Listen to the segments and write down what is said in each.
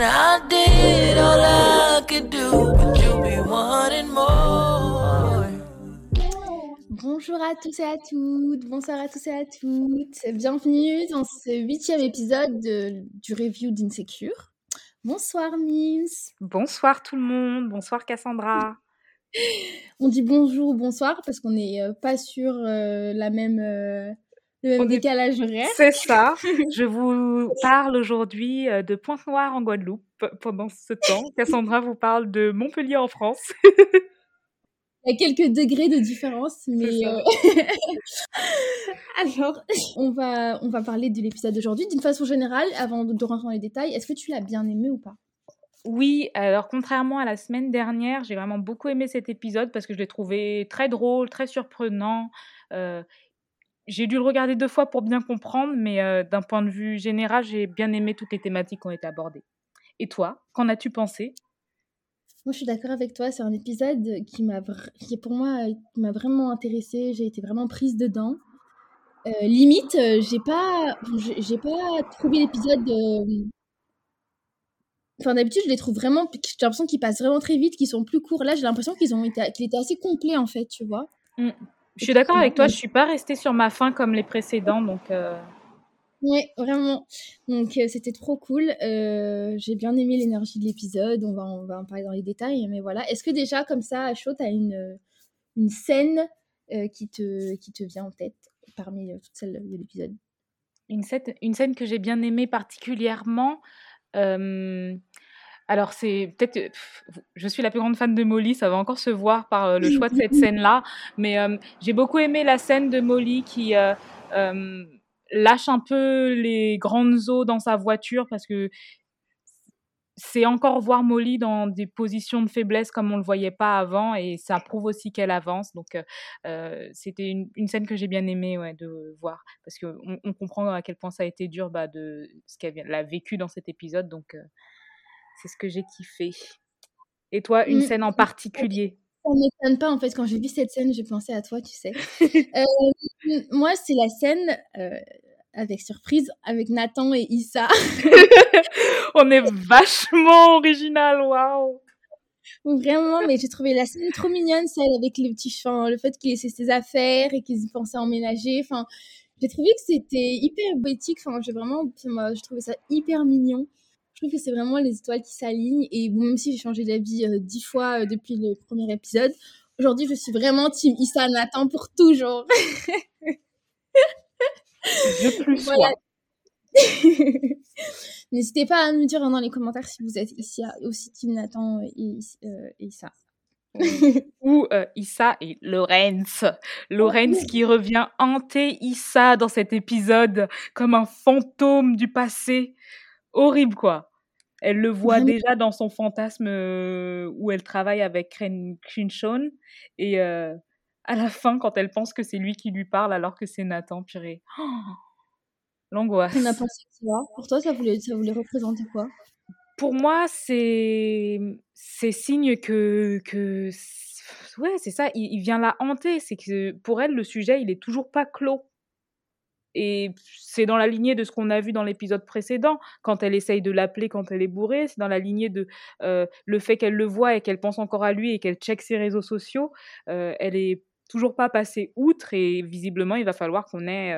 And I did all I could do, but you be wanting more. Bonjour à tous et à toutes, bonsoir à tous et à toutes. Bienvenue dans ce huitième épisode de- du review d'Insecure. Bonsoir Mims. Bonsoir tout le monde, bonsoir Cassandra. On dit bonjour ou bonsoir parce qu'on n'est euh, pas sur euh, la même, euh, le même décalage horaire. C'est ça, je vous parle aujourd'hui euh, de Pointe-Noire en Guadeloupe pendant ce temps. Cassandra vous parle de Montpellier en France. Il y a quelques degrés de différence, mais euh, alors on va on va parler de l'épisode d'aujourd'hui d'une façon générale avant de rentrer dans les détails. Est-ce que tu l'as bien aimé ou pas? Oui, alors contrairement à la semaine dernière, j'ai vraiment beaucoup aimé cet épisode parce que je l'ai trouvé très drôle, très surprenant. Euh, j'ai dû le regarder deux fois pour bien comprendre, mais euh, d'un point de vue général, j'ai bien aimé toutes les thématiques qui ont été abordées. Et toi, qu'en as-tu pensé? Moi, je suis d'accord avec toi. C'est un épisode qui m'a, qui pour moi, euh, m'a vraiment intéressée. J'ai été vraiment prise dedans. Euh, limite, euh, j'ai pas, j'ai pas trouvé l'épisode. Enfin, d'habitude, je les trouve vraiment. J'ai l'impression qu'ils passent vraiment très vite, qu'ils sont plus courts. Là, j'ai l'impression qu'ils ont été, qu'il était assez complet en fait, tu vois. Mm. Je suis d'accord avec toi, je suis pas restée sur ma faim comme les précédents, donc euh, Ouais, vraiment. Donc, euh, c'était trop cool. Euh, j'ai bien aimé l'énergie de l'épisode. On va, on va en parler dans les détails, mais voilà. Est-ce que déjà, comme ça, à chaud, t'as une, une scène qui, te, qui te vient en tête parmi toutes celles de l'épisode? Une, scène, une scène que j'ai bien aimée particulièrement. euh, alors, c'est peut-être. euh, Je suis la plus grande fan de Molly, ça va encore se voir par euh, le choix de cette scène-là. Mais euh, j'ai beaucoup aimé la scène de Molly qui euh, lâche un peu les grandes eaux dans sa voiture parce que c'est encore voir Molly dans des positions de faiblesse comme on le voyait pas avant et ça prouve aussi qu'elle avance. Donc, euh, c'était une, une scène que j'ai bien aimé ouais, de voir parce qu'on on comprend à quel point ça a été dur bah, de ce qu'elle a vécu dans cet épisode. Donc, euh, c'est ce que j'ai kiffé. Et toi, une Mm. scène en particulier? Ça m'étonne pas, en fait, quand j'ai vu cette scène, j'ai pensé à toi, tu sais. Euh, moi, c'est la scène, euh, avec surprise, avec Nathan et Issa. On est vachement original, waouh Vraiment, mais j'ai trouvé la scène trop mignonne, celle avec le petit enfin, le fait qu'il laissait ses affaires et qu'ils pensaient emménager. Enfin, j'ai trouvé que c'était hyper poétique. Enfin, j'ai vraiment, j'ai trouvé ça hyper mignon. Je trouve que c'est vraiment les étoiles qui s'alignent. Et bon, même si j'ai changé d'avis euh, dix fois euh, depuis le premier épisode, aujourd'hui, je suis vraiment team Issa Nathan pour toujours. Je plus Voilà. N'hésitez pas à me dire dans les commentaires si vous êtes ici aussi team Nathan et, euh, et Issa. Ou euh, Issa et Lorenz. Lorenz qui revient hanter Issa dans cet épisode comme un fantôme du passé. Horrible, quoi. Elle le voit déjà dans son fantasme euh, où elle travaille avec Crenshaw. Et euh, à la fin, quand elle pense que c'est lui qui lui parle alors que c'est Nathan, purée. Oh, L'angoisse. On a pensé quoi? Pour toi, ça voulait, ça voulait représenter quoi? Pour moi, c'est c'est signe que que ouais, c'est ça. Il, il vient la hanter. C'est que pour elle, le sujet, il est toujours pas clos. Et c'est dans la lignée de ce qu'on a vu dans l'épisode précédent, quand elle essaye de l'appeler quand elle est bourrée. C'est dans la lignée de le fait qu'elle le voit et qu'elle pense encore à lui et qu'elle check ses réseaux sociaux. Elle est toujours pas passée outre et visiblement, il va falloir qu'on ait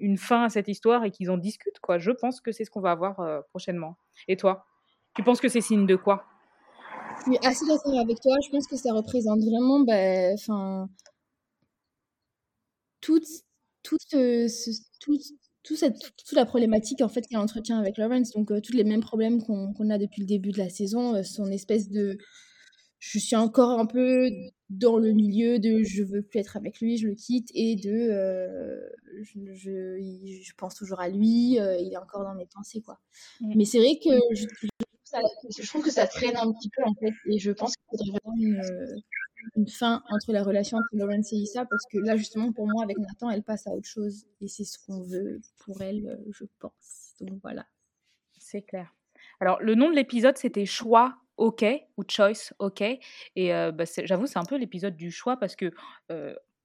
une fin à cette histoire et qu'ils en discutent. Je pense que c'est ce qu'on va avoir prochainement. Et toi? Tu penses que c'est signe de quoi? Je suis assez d'accord avec toi. Je pense que ça représente vraiment, bah, enfin, toute, euh, ce, tout cette, toute la problématique en fait qu'elle entretient avec Lawrence. Donc euh, tous les mêmes problèmes qu'on a depuis le début de la saison, euh, son espèce de, je suis encore un peu dans le milieu de je veux plus être avec lui, je le quitte et de euh, je, je, il- je pense toujours à lui, euh, il est encore dans mes pensées quoi. Mm. Mais c'est vrai que je, je trouve que ça traîne un petit peu en fait et je pense qu'il faudrait vraiment une, euh, une fin entre la relation entre Lawrence et Issa parce que là justement pour moi avec Nathan elle passe à autre chose et c'est ce qu'on veut pour elle euh, je pense. Donc voilà. C'est clair. Alors, le nom de l'épisode, c'était Choix, OK, ou Choice, OK. Et euh, bah, j'avoue, c'est un peu l'épisode du choix parce que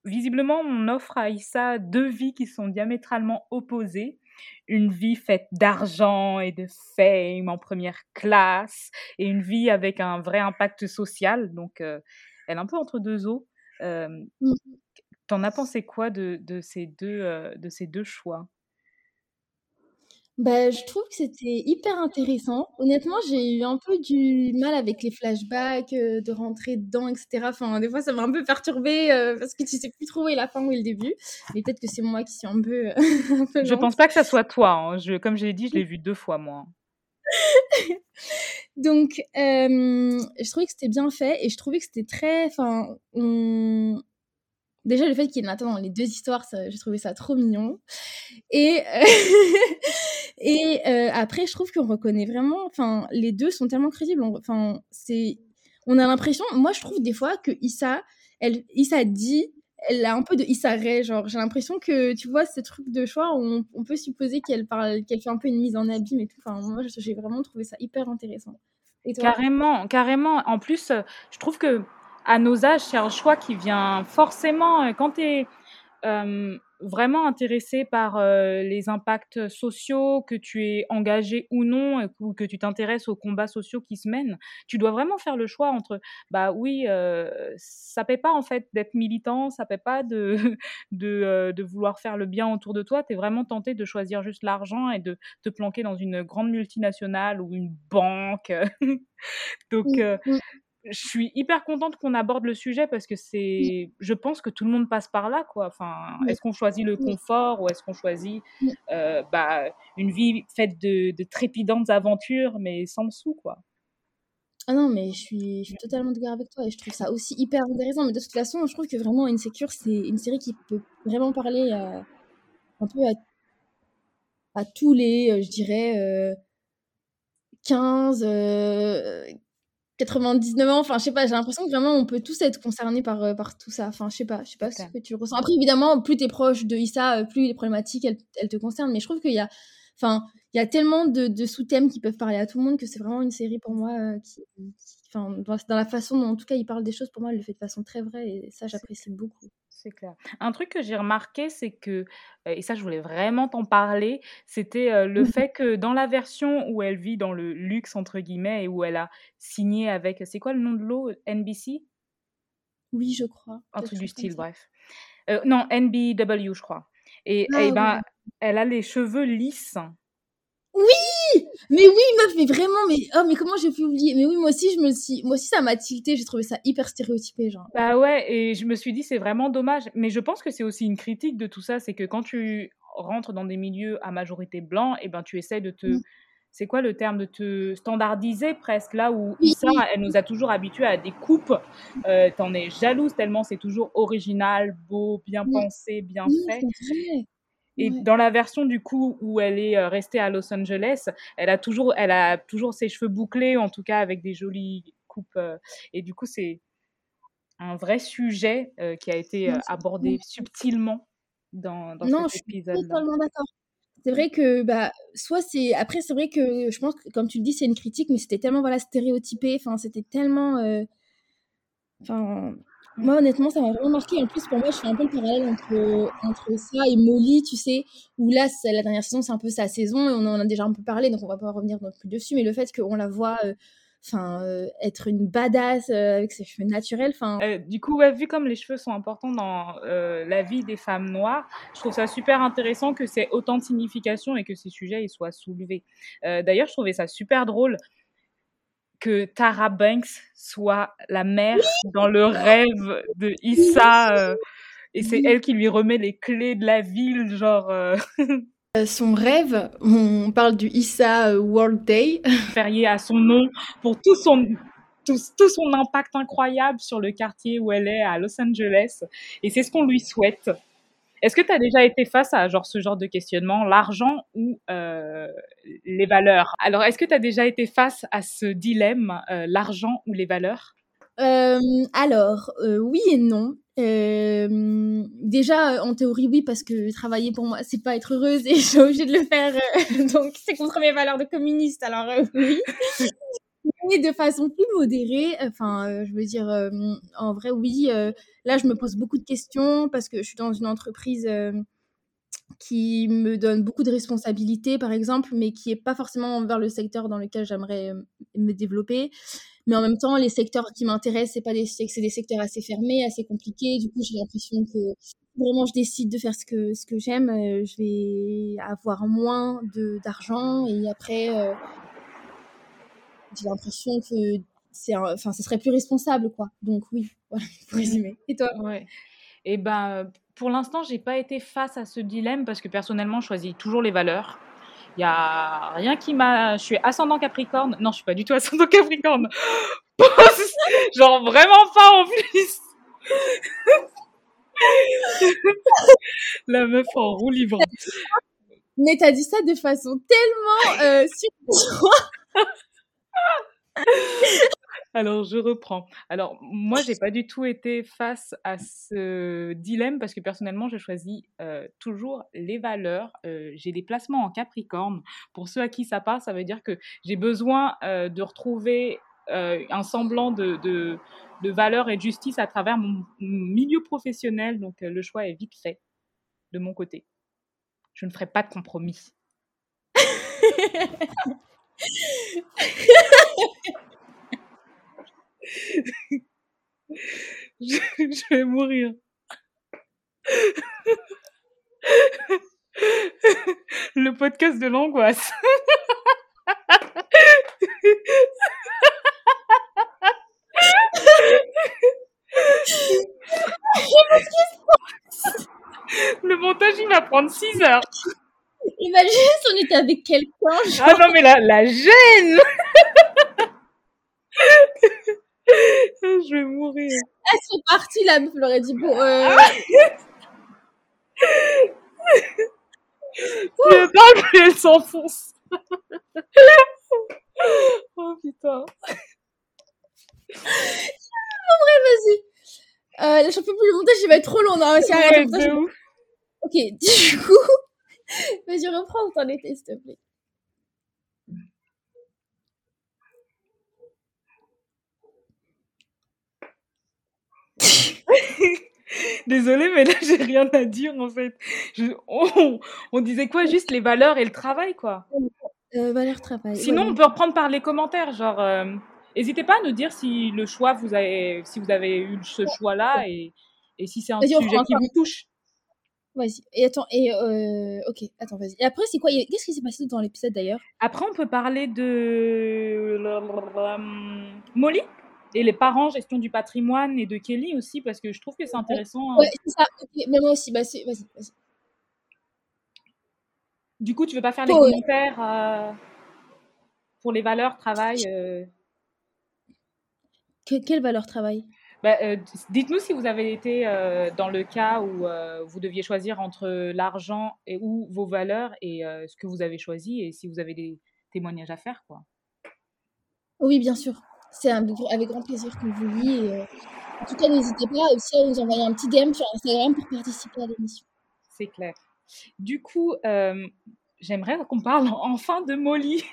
visiblement, on offre à Issa deux vies qui sont diamétralement opposées. Une vie faite d'argent et de fame en première classe et une vie avec un vrai impact social. Donc, elle est un peu entre deux eaux. Euh, mmh. T'en as pensé quoi de, de ces, deux, de ces deux choix? Bah, je trouve que c'était hyper intéressant. Honnêtement, j'ai eu un peu du mal avec les flashbacks, de rentrer dedans, etc. Enfin, des fois, ça m'a un peu perturbée parce que tu sais plus trop où est la fin, où est le début. Mais peut-être que c'est moi qui suis un peu. un peu je pense pas que ça soit toi. Hein. Je, comme je l'ai dit, je l'ai vu deux fois, moi. Donc, je trouvais que c'était bien fait et je trouvais que c'était très. Enfin, on Déjà, le fait qu'il y ait Nathan dans les deux histoires, j'ai trouvé ça trop mignon. Et, euh, et euh, après, je trouve qu'on reconnaît vraiment, enfin, les deux sont tellement crédibles. Enfin, c'est, on a l'impression, moi, je trouve des fois que Issa, elle, Issa dit, elle a un peu de Issa Ray, genre, j'ai l'impression que, tu vois, ce truc de choix, on, on peut supposer qu'elle parle, qu'elle fait un peu une mise en abîme et tout. Enfin, moi, j'ai vraiment trouvé ça hyper intéressant. carrément, carrément. En plus, je trouve que à nos âges, c'est un choix qui vient forcément, euh, quand tu es euh, vraiment intéressé par euh, les impacts sociaux, que tu es engagé ou non, ou que tu t'intéresses aux combats sociaux qui se mènent, tu dois vraiment faire le choix entre, bah oui, ça paie pas en fait d'être militant, ça paie pas de, de, de, vouloir faire le bien autour de toi, tu es vraiment tenté de choisir juste l'argent et de te planquer dans une grande multinationale ou une banque. Donc, je suis hyper contente qu'on aborde le sujet parce que c'est, je pense que tout le monde passe par là, quoi. Enfin, est-ce qu'on choisit le confort ou est-ce qu'on choisit euh, bah, une vie faite de, de, trépidantes aventures mais sans le sou, quoi? Ah non, mais je suis, je suis totalement d'accord avec toi et je trouve ça aussi hyper intéressant. Mais de toute façon, je trouve que vraiment Insecure, c'est une série qui peut vraiment parler à, un peu à, à tous les, euh, je dirais, euh, 15, 99 ans, enfin je sais pas, j'ai l'impression que vraiment on peut tous être concernés par, euh, par tout ça. Enfin je sais pas, je sais pas ce que tu ressens. Après évidemment, plus tu es proche de Issa, euh, plus les problématiques elles, elles te concernent, mais je trouve qu'il y a enfin il y a tellement de, de sous-thèmes qui peuvent parler à tout le monde que c'est vraiment une série pour moi euh, qui, enfin dans, dans, la façon dont en tout cas il parle des choses pour moi, il le fait de façon très vraie et ça j'apprécie beaucoup c'est clair. Un truc que j'ai remarqué, c'est que, et ça je voulais vraiment t'en parler, c'était le fait que dans la version où elle vit dans le luxe, entre guillemets, et où elle a signé avec, c'est quoi le nom de l'eau? NBC Oui, je crois. Un truc du style, bref. non, NBW, je crois. Et, ah et ben, elle a les cheveux lisses. Oui Mais oui, meuf, mais vraiment, mais oh, mais comment j'ai pu oublier? Mais oui, moi aussi, je me suis, moi aussi, ça m'a tilté. J'ai trouvé ça hyper stéréotypé, genre. Bah ouais, et je me suis dit, c'est vraiment dommage. Mais je pense que c'est aussi une critique de tout ça, c'est que quand tu rentres dans des milieux à majorité blanc, et eh ben tu essaies de te, mm. c'est quoi le terme, de te standardiser presque là où Issa, elle nous a toujours habitués à des coupes. Euh, T'en es jalouse tellement c'est toujours original, beau, bien pensé, bien fait. Et dans la version du coup où elle est euh, restée à Los Angeles, elle a toujours, elle a toujours ses cheveux bouclés, en tout cas avec des jolies coupes. Euh, et du coup, c'est un vrai sujet euh, qui a été abordé subtilement dans, dans non, cet épisode. Non, je suis totalement d'accord. C'est vrai que bah soit c'est après c'est vrai que je pense que comme tu le dis c'est une critique mais c'était tellement voilà stéréotypé enfin c'était tellement enfin moi, honnêtement, ça m'a vraiment marqué. En plus, pour moi, je fais un peu le parallèle entre, entre ça et Molly, tu sais, où là, la dernière saison, c'est un peu sa saison, et on en a déjà un peu parlé, donc on va pas revenir non plus dessus, mais le fait qu'on la voit euh, euh, être une badass euh, avec ses cheveux naturels enfin du coup vu comme les cheveux sont importants dans la vie des femmes noires je trouve ça super intéressant que c'est autant de signification et que ces sujets ils soient soulevés d'ailleurs je trouvais ça super drôle que Tara Banks soit la mère dans le rêve de Issa. Euh, et c'est elle qui lui remet les clés de la ville, genre. Euh. Euh, son rêve, on parle du Issa World Day. Férié à son nom pour tout son, tout, tout, son impact incroyable sur le quartier où elle est à Los Angeles. Et c'est ce qu'on lui souhaite. Est-ce que tu as déjà été face à genre, ce genre de questionnement, l'argent ou euh, les valeurs? Alors, est-ce que tu as déjà été face à ce dilemme, euh, l'argent ou les valeurs? Euh, Alors, oui et non. déjà, en théorie, oui, parce que travailler pour moi, c'est pas être heureuse et je suis obligée de le faire. donc, c'est contre mes valeurs de communiste, alors oui. Mais de façon plus modérée, enfin, je veux dire, en vrai, oui, là, je me pose beaucoup de questions parce que je suis dans une entreprise qui me donne beaucoup de responsabilités, par exemple, mais qui est pas forcément vers le secteur dans lequel j'aimerais me développer. Mais en même temps, les secteurs qui m'intéressent, c'est pas des, c'est des secteurs assez fermés, assez compliqués. Du coup, j'ai l'impression que vraiment je décide de faire ce que, j'aime, euh, je vais avoir moins d'argent et après, euh, j'ai l'impression que c'est, enfin, ce serait plus responsable, quoi. Donc oui, voilà, pour résumer. Et toi? Ouais. Et ben, pour l'instant, j'ai pas été face à ce dilemme parce que personnellement, je choisis toujours les valeurs. Il y a rien qui m'a. Je suis ascendant Capricorne. Non, je suis pas du tout ascendant Capricorne. Genre vraiment pas en plus. La meuf en roue libre. Mais t'as dit ça de façon tellement euh, Alors, je reprends. Alors, moi, j'ai pas du tout été face à ce dilemme parce que personnellement, je choisis euh, toujours les valeurs. Euh, j'ai des placements en Capricorne. Pour ceux à qui ça passe, ça veut dire que j'ai besoin euh, de retrouver un semblant de, valeur et de justice à travers mon, milieu professionnel. Donc, le choix est vite fait de mon côté. Je ne ferai pas de compromis. je, vais mourir. Le podcast de l'angoisse. Le montage, il va prendre 6 heures. Imagine si on était avec quelqu'un. Ah non, mais la, la gêne Je vais mourir. Elles sont parties, la meuf leur a dit bon. Euh... Le bague, elle s'enfonce. oh putain. En vrai, vas-y. Euh, là, je peux plus le montage, il va être trop long. Non, c'est arrête. Ouais, ouf. Ok, du coup, vas-y, reprends où t'en étais, s'il te plaît. Désolée, mais là, j'ai rien à dire, en fait. Je... on, on, disait quoi? Juste les valeurs et le travail, quoi. Euh, valeurs, travail. Sinon, ouais. on peut reprendre par les commentaires, genre... Euh, N'hésitez pas à nous dire si le choix, vous avez, si vous avez eu ce choix-là et, et si c'est un sujet qui vous touche. Vas-y. Et attends, et euh, ok, attends, vas-y. Et après, c'est quoi Qu'est-ce qui s'est passé dans l'épisode d'ailleurs? Après, on peut parler de Molly et les parents, gestion du patrimoine et de Kelly aussi, parce que je trouve que c'est intéressant. Ouais, c'est ça. Okay. Mais moi aussi, bah, vas-y, vas-y. Du coup, tu veux pas faire les commentaires euh, pour les valeurs, travail euh... que, Quelle valeur travail? Bah, euh, Dites-nous si vous avez été euh, dans le cas où euh, vous deviez choisir entre l'argent et ou vos valeurs et ce que vous avez choisi et si vous avez des témoignages à faire. quoi. Oui, bien sûr. C'est avec grand plaisir que vous lis. Et, en tout cas, n'hésitez pas aussi à nous envoyer un petit DM sur Instagram pour participer à l'émission. C'est clair. Du coup, j'aimerais qu'on parle enfin de Molly.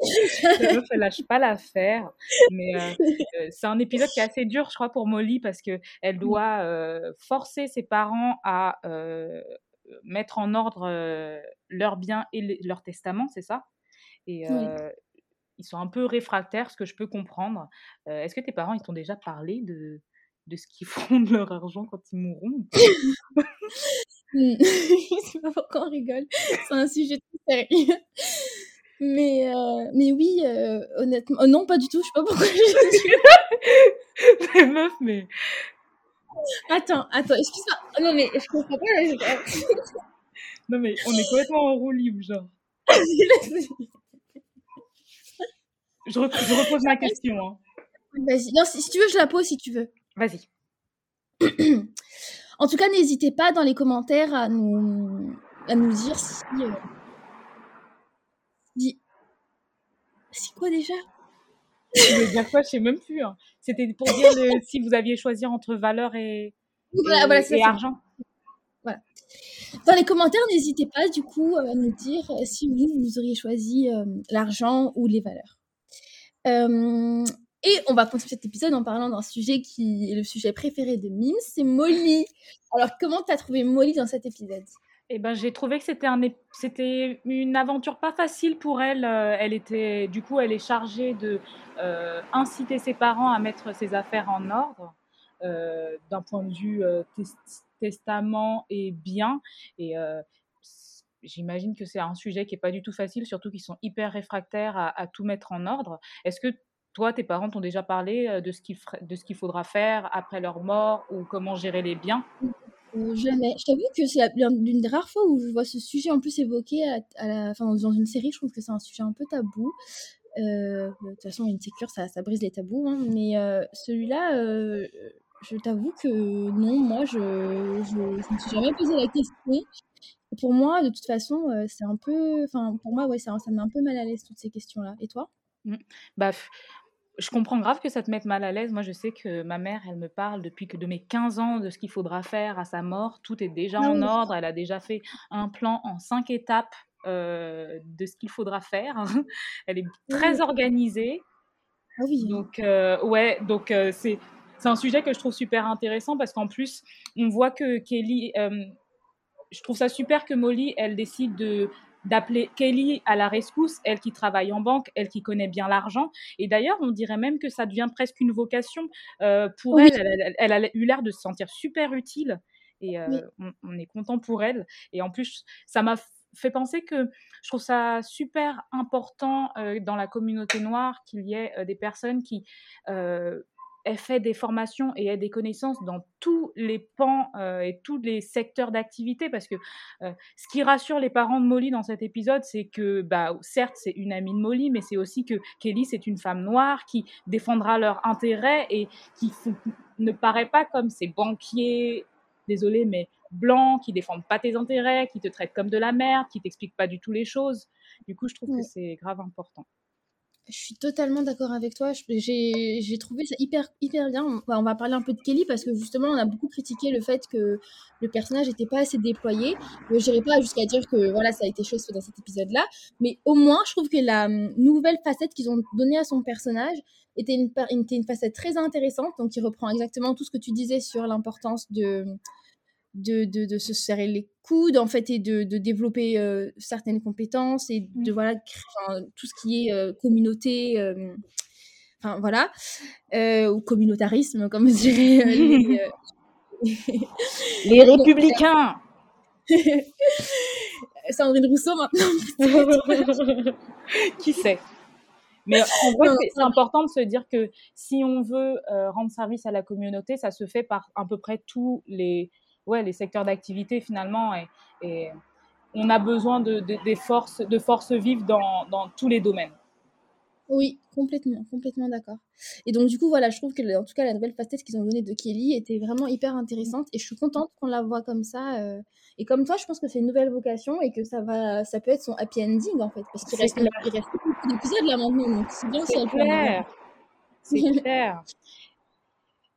Meuf, elle lâche pas l'affaire. Mais euh, euh, c'est un épisode qui est assez dur, je crois, pour Molly parce que elle doit euh, forcer ses parents à mettre en ordre leurs biens et les, leur testament, c'est ça? Et oui. ils sont un peu réfractaires, ce que je peux comprendre. Est-ce que tes parents, ils t'ont déjà parlé de, de ce qu'ils feront de leur argent quand ils mourront? Je sais pas pourquoi on rigole. C'est un sujet très sérieux. Mais, euh, mais oui, euh, honnêtement. Oh non, pas du tout, je sais pas pourquoi je meuf, mais. Attends, attends, excuse-moi. Oh, non, mais je comprends pas. Mais... non, mais on est complètement en roue libre, genre. je, je, repose ma question. Hein. Vas-y. Non, si, si, tu veux, je la pose si tu veux. Vas-y. en tout cas, n'hésitez pas dans les commentaires à nous, à nous dire si. Euh dit c'est quoi déjà? Je dire quoi Je sais même plus. Hein. C'était pour dire le, si vous aviez choisi entre valeur et, voilà, et, voilà, et argent. Voilà. Dans les commentaires, n'hésitez pas du coup à nous dire si vous, vous auriez choisi euh, l'argent ou les valeurs. Euh, et on va continuer cet épisode en parlant d'un sujet qui est le sujet préféré de Mims, c'est Molly. Alors, comment t'as trouvé Molly dans cet épisode? Eh ben, j'ai trouvé que c'était un c'était une aventure pas facile pour elle. Euh, elle était du coup, elle est chargée de, heu, inciter ses parents à mettre ses affaires en ordre, heu, d'un point de vue, testament et bien et j'imagine que c'est un sujet qui est pas du tout facile, surtout qu'ils sont hyper réfractaires à tout mettre en ordre. Est-ce que toi, tes parents t'ont déjà parlé, de ce qu'il de ce qu'il faudra faire après leur mort ou comment gérer les biens? Euh, jamais. Je t'avoue que c'est l'une des rares fois où je vois ce sujet en plus évoqué à, la, enfin, dans une série. Je trouve que c'est un sujet un peu tabou. Euh, de toute façon, une sécure, ça, ça brise les tabous. Hein. mais euh, celui-là, je t'avoue que non, moi, je, je, me suis jamais posé la question. pour moi, de toute façon, c'est un peu. Enfin, pour moi, ouais, ça, ça met un peu mal à l'aise toutes ces questions-là. Et toi? Mmh. Bah, je comprends grave que ça te mette mal à l'aise. Moi, je sais que ma mère, elle me parle depuis que de mes 15 ans de ce qu'il faudra faire à sa mort. Tout est déjà ah en ordre. Elle a déjà fait un plan en cinq étapes euh, de ce qu'il faudra faire. elle est très organisée. Ah oui. Donc, euh, ouais, donc euh, c'est c'est un sujet que je trouve super intéressant parce qu'en plus, on voit que Kelly, je trouve ça super que Molly, elle décide de d'appeler Kelly à la rescousse, elle qui travaille en banque, elle qui connaît bien l'argent. Et d'ailleurs, on dirait même que ça devient presque une vocation euh, pour elle, elle, a eu l'air de se sentir super utile. Et euh, on, est content pour elle. Et en plus, ça m'a fait penser que je trouve ça super important euh, dans la communauté noire qu'il y ait des personnes qui elle fait des formations et a des connaissances dans tous les pans euh, et tous les secteurs d'activité parce que euh, ce qui rassure les parents de Molly dans cet épisode, c'est que, bah, certes, c'est une amie de Molly, mais c'est aussi que Kelly, c'est une femme noire qui défendra leurs intérêts et qui ne paraît pas comme ces banquiers, désolé, mais blancs, qui défendent pas tes intérêts, qui te traitent comme de la merde, qui t'expliquent pas du tout les choses. Du coup, je trouve que c'est grave important. Je suis totalement d'accord avec toi. J'ai trouvé ça hyper, hyper bien. On va, on va, parler un peu de Kelly parce que justement, on a beaucoup critiqué le fait que le personnage n'était pas assez déployé. Je n'irai pas jusqu'à dire que voilà, ça a été chose dans cet épisode-là. Mais au moins, je trouve que la hum, nouvelle facette qu'ils ont donnée à son personnage était une, était une facette très intéressante. Donc, il reprend exactement tout ce que tu disais sur l'importance de de, de, de, se serrer les coudes en fait et de, de développer euh, certaines compétences et de mmh. voilà tout ce qui est euh, communauté euh, enfin voilà ou communautarisme comme dirait les, les républicains. Sandrine Rousseau maintenant qui sait? Mais en vrai, c'est important de se dire que si on veut rendre service à la communauté, ça se fait par à peu près tous les, ouais, les secteurs d'activité finalement. Et, on a besoin de, des forces, de forces vives dans, dans tous les domaines. Oui, complètement, complètement d'accord. Et donc, du coup, voilà, je trouve que, en tout cas, la nouvelle facette qu'ils ont donnée de Kelly était vraiment hyper intéressante et je suis contente qu'on la voit comme ça. Euh. Et comme toi, je pense que c'est une nouvelle vocation et que ça va, ça peut être son happy ending, en fait, parce qu'il reste, il reste beaucoup d'épisodes là maintenant, donc c'est bien si. C'est clair.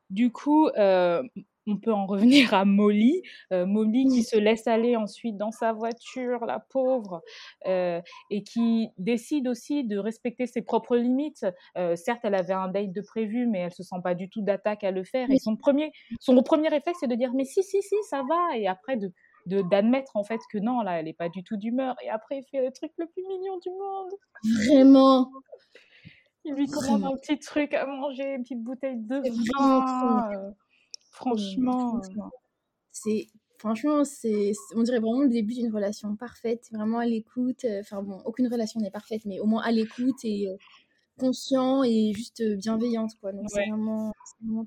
Du coup, euh, on peut en revenir à Molly. Euh, Molly qui se laisse aller ensuite dans sa voiture, la pauvre, euh, et qui décide aussi de respecter ses propres limites. Euh, certes, elle avait un date de prévu, mais elle se sent pas du tout d'attaque à le faire. Et son premier, son premier réflexe, c'est de dire mais si, si, si, ça va. Et après de d'admettre en fait que non, là, elle est pas du tout d'humeur. Et après, il fait le truc le plus mignon du monde. Vraiment. Il lui commande un petit truc à manger, une petite bouteille de vin. Franchement, c'est franchement, c'est, on dirait vraiment le début d'une relation parfaite, vraiment à l'écoute. Euh, enfin bon, aucune relation n'est parfaite, mais au moins à l'écoute et euh, conscient et juste euh, bienveillante, quoi. Donc c'est vraiment,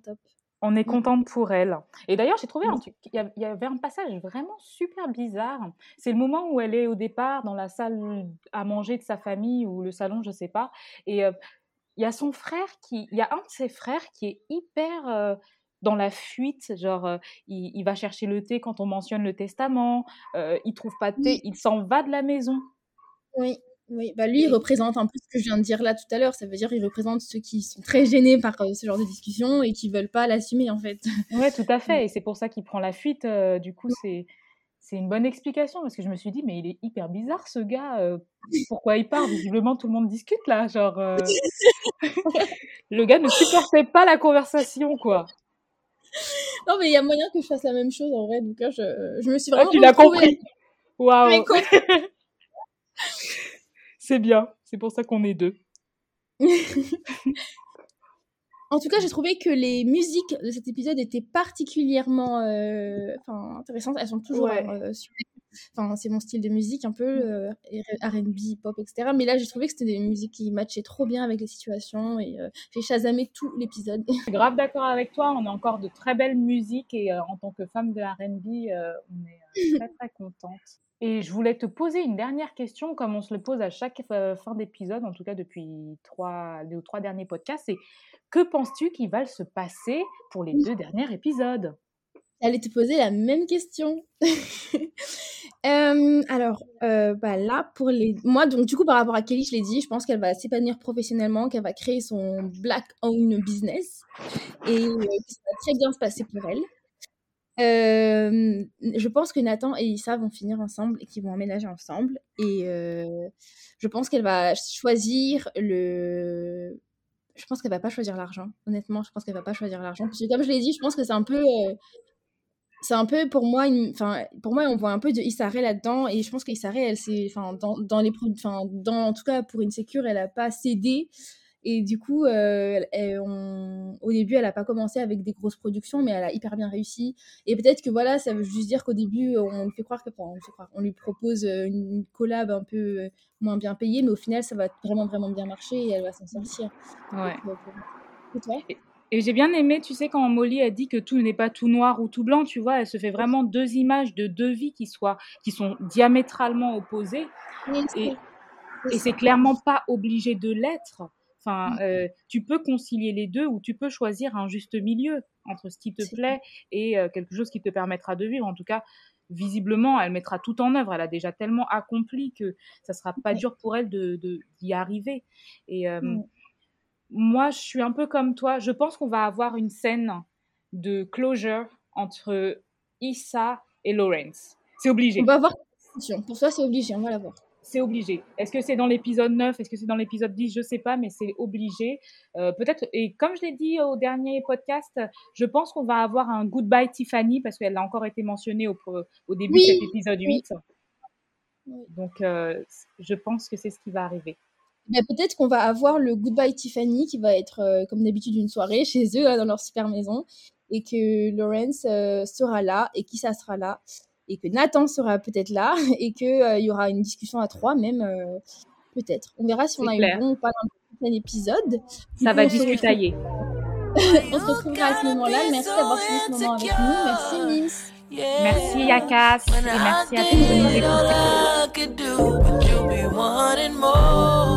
top. On est contente pour elle. Et d'ailleurs, j'ai trouvé il y avait un passage vraiment super bizarre. C'est le moment où elle est au départ dans la salle à manger de sa famille ou le salon, je sais pas. Et il y a son frère qui, il y a un de ses frères qui est hyper dans la fuite, genre il, va chercher le thé quand on mentionne le testament, euh, il trouve pas de thé, il s'en va de la maison. Oui, oui, bah lui il représente un peu ce que je viens de dire là tout à l'heure, ça veut dire il représente ceux qui sont très gênés par ce genre de discussion et qui veulent pas l'assumer en fait. Ouais, tout à fait, et c'est pour ça qu'il prend la fuite. du coup, c'est c'est une bonne explication parce que je me suis dit mais il est hyper bizarre ce gars, pourquoi il part? Visiblement tout le monde discute là, genre le gars ne supportait pas la conversation quoi non, mais il y a moyen que je fasse la même chose en vrai. Donc là, je, je me suis ah, vraiment. tu l'as compris. Waouh C'est bien, c'est pour ça qu'on est deux. En tout cas, j'ai trouvé que les musiques de cet épisode étaient particulièrement euh, intéressantes. Elles sont toujours Ouais. euh, sur- Enfin, c'est mon style de musique un peu, euh, R&B, pop, etc. Mais là, j'ai trouvé que c'était des musiques qui matchaient trop bien avec les situations et euh, j'ai chasamé tout l'épisode. Je suis grave d'accord avec toi. On a encore de très belles musiques et euh, en tant que femme de R&B, on est très très contente. Et je voulais te poser une dernière question, comme on se le pose à chaque euh, fin d'épisode, en tout cas depuis trois, les trois derniers podcasts. C'est que penses-tu qu'il va se passer pour les deux derniers épisodes? J'allais te poser la même question. Euh, alors, euh, bah là, pour les... Moi, donc, du coup, par rapport à Kelly, je l'ai dit, je pense qu'elle va s'épanouir professionnellement, qu'elle va créer son Black Own Business et euh, ça va très bien se passer pour elle. Euh, je pense que Nathan et Issa vont finir ensemble et qu'ils vont emménager ensemble. Et je pense qu'elle va choisir le... Je pense qu'elle va pas choisir l'argent. Honnêtement, je pense qu'elle va pas choisir l'argent. Comme je l'ai dit, je pense que c'est un peu... c'est un peu pour moi une enfin pour moi on voit un peu de Issaré là-dedans et je pense qu'Issaré elle c'est enfin dans, dans les enfin dans en tout cas pour une sécure elle a pas cédé et du coup euh, elle- elle- on- au début elle a pas commencé avec des grosses productions mais elle a hyper bien réussi et peut-être que voilà ça veut juste dire qu'au début on lui fait croire que enfin, on, lui fait croire, on lui propose une collab un peu euh, moins bien payée mais au final ça va vraiment vraiment bien marcher et elle va s'en sortir Ouais. Donc, euh, et toi Et j'ai bien aimé, tu sais, quand Molly a dit que tout n'est pas tout noir ou tout blanc, tu vois, elle se fait vraiment deux images de deux vies qui, soient, qui sont diamétralement opposées. Oui, Et, c'est- et c'est clairement pas obligé de l'être. Enfin, Mm. euh, tu peux concilier les deux ou tu peux choisir un juste milieu entre ce qui te plaît et euh, quelque chose qui te permettra de vivre. En tout cas, visiblement, elle mettra tout en œuvre. Elle a déjà tellement accompli que ça sera pas dur pour elle de de- d'y arriver. Et euh, Mm. Moi, je suis un peu comme toi. Je pense qu'on va avoir une scène de closure entre Issa et Lawrence. C'est obligé. on va voir pour toi c'est obligé on va la voir C'est obligé. Est-ce que c'est dans l'épisode 9 Est-ce que c'est dans l'épisode 10 Je sais pas, mais c'est obligé. Euh, Peut-être. Et comme je l'ai dit au dernier podcast, je pense qu'on va avoir un Goodbye Tiffany parce qu'elle a encore été mentionnée au, au début Oui. de cet épisode 8. Oui. Donc, euh, je pense que c'est ce qui va arriver. Ben, peut-être qu'on va avoir le Goodbye Tiffany qui va être euh, comme d'habitude une soirée chez eux là, dans leur super maison et que Lawrence euh, sera là et qui ça sera là et que Nathan sera peut-être là et que euh, il y aura une discussion à trois même euh, peut-être. On verra si on a clair. eu bon ou pas dans le prochain épisode. Du Ça coup, va on se retrouve- discutailler. On se retrouvera à ce moment-là. Merci d'avoir fini ce moment avec nous. Merci Mims. Merci Yakas et merci à tous de nous écouter.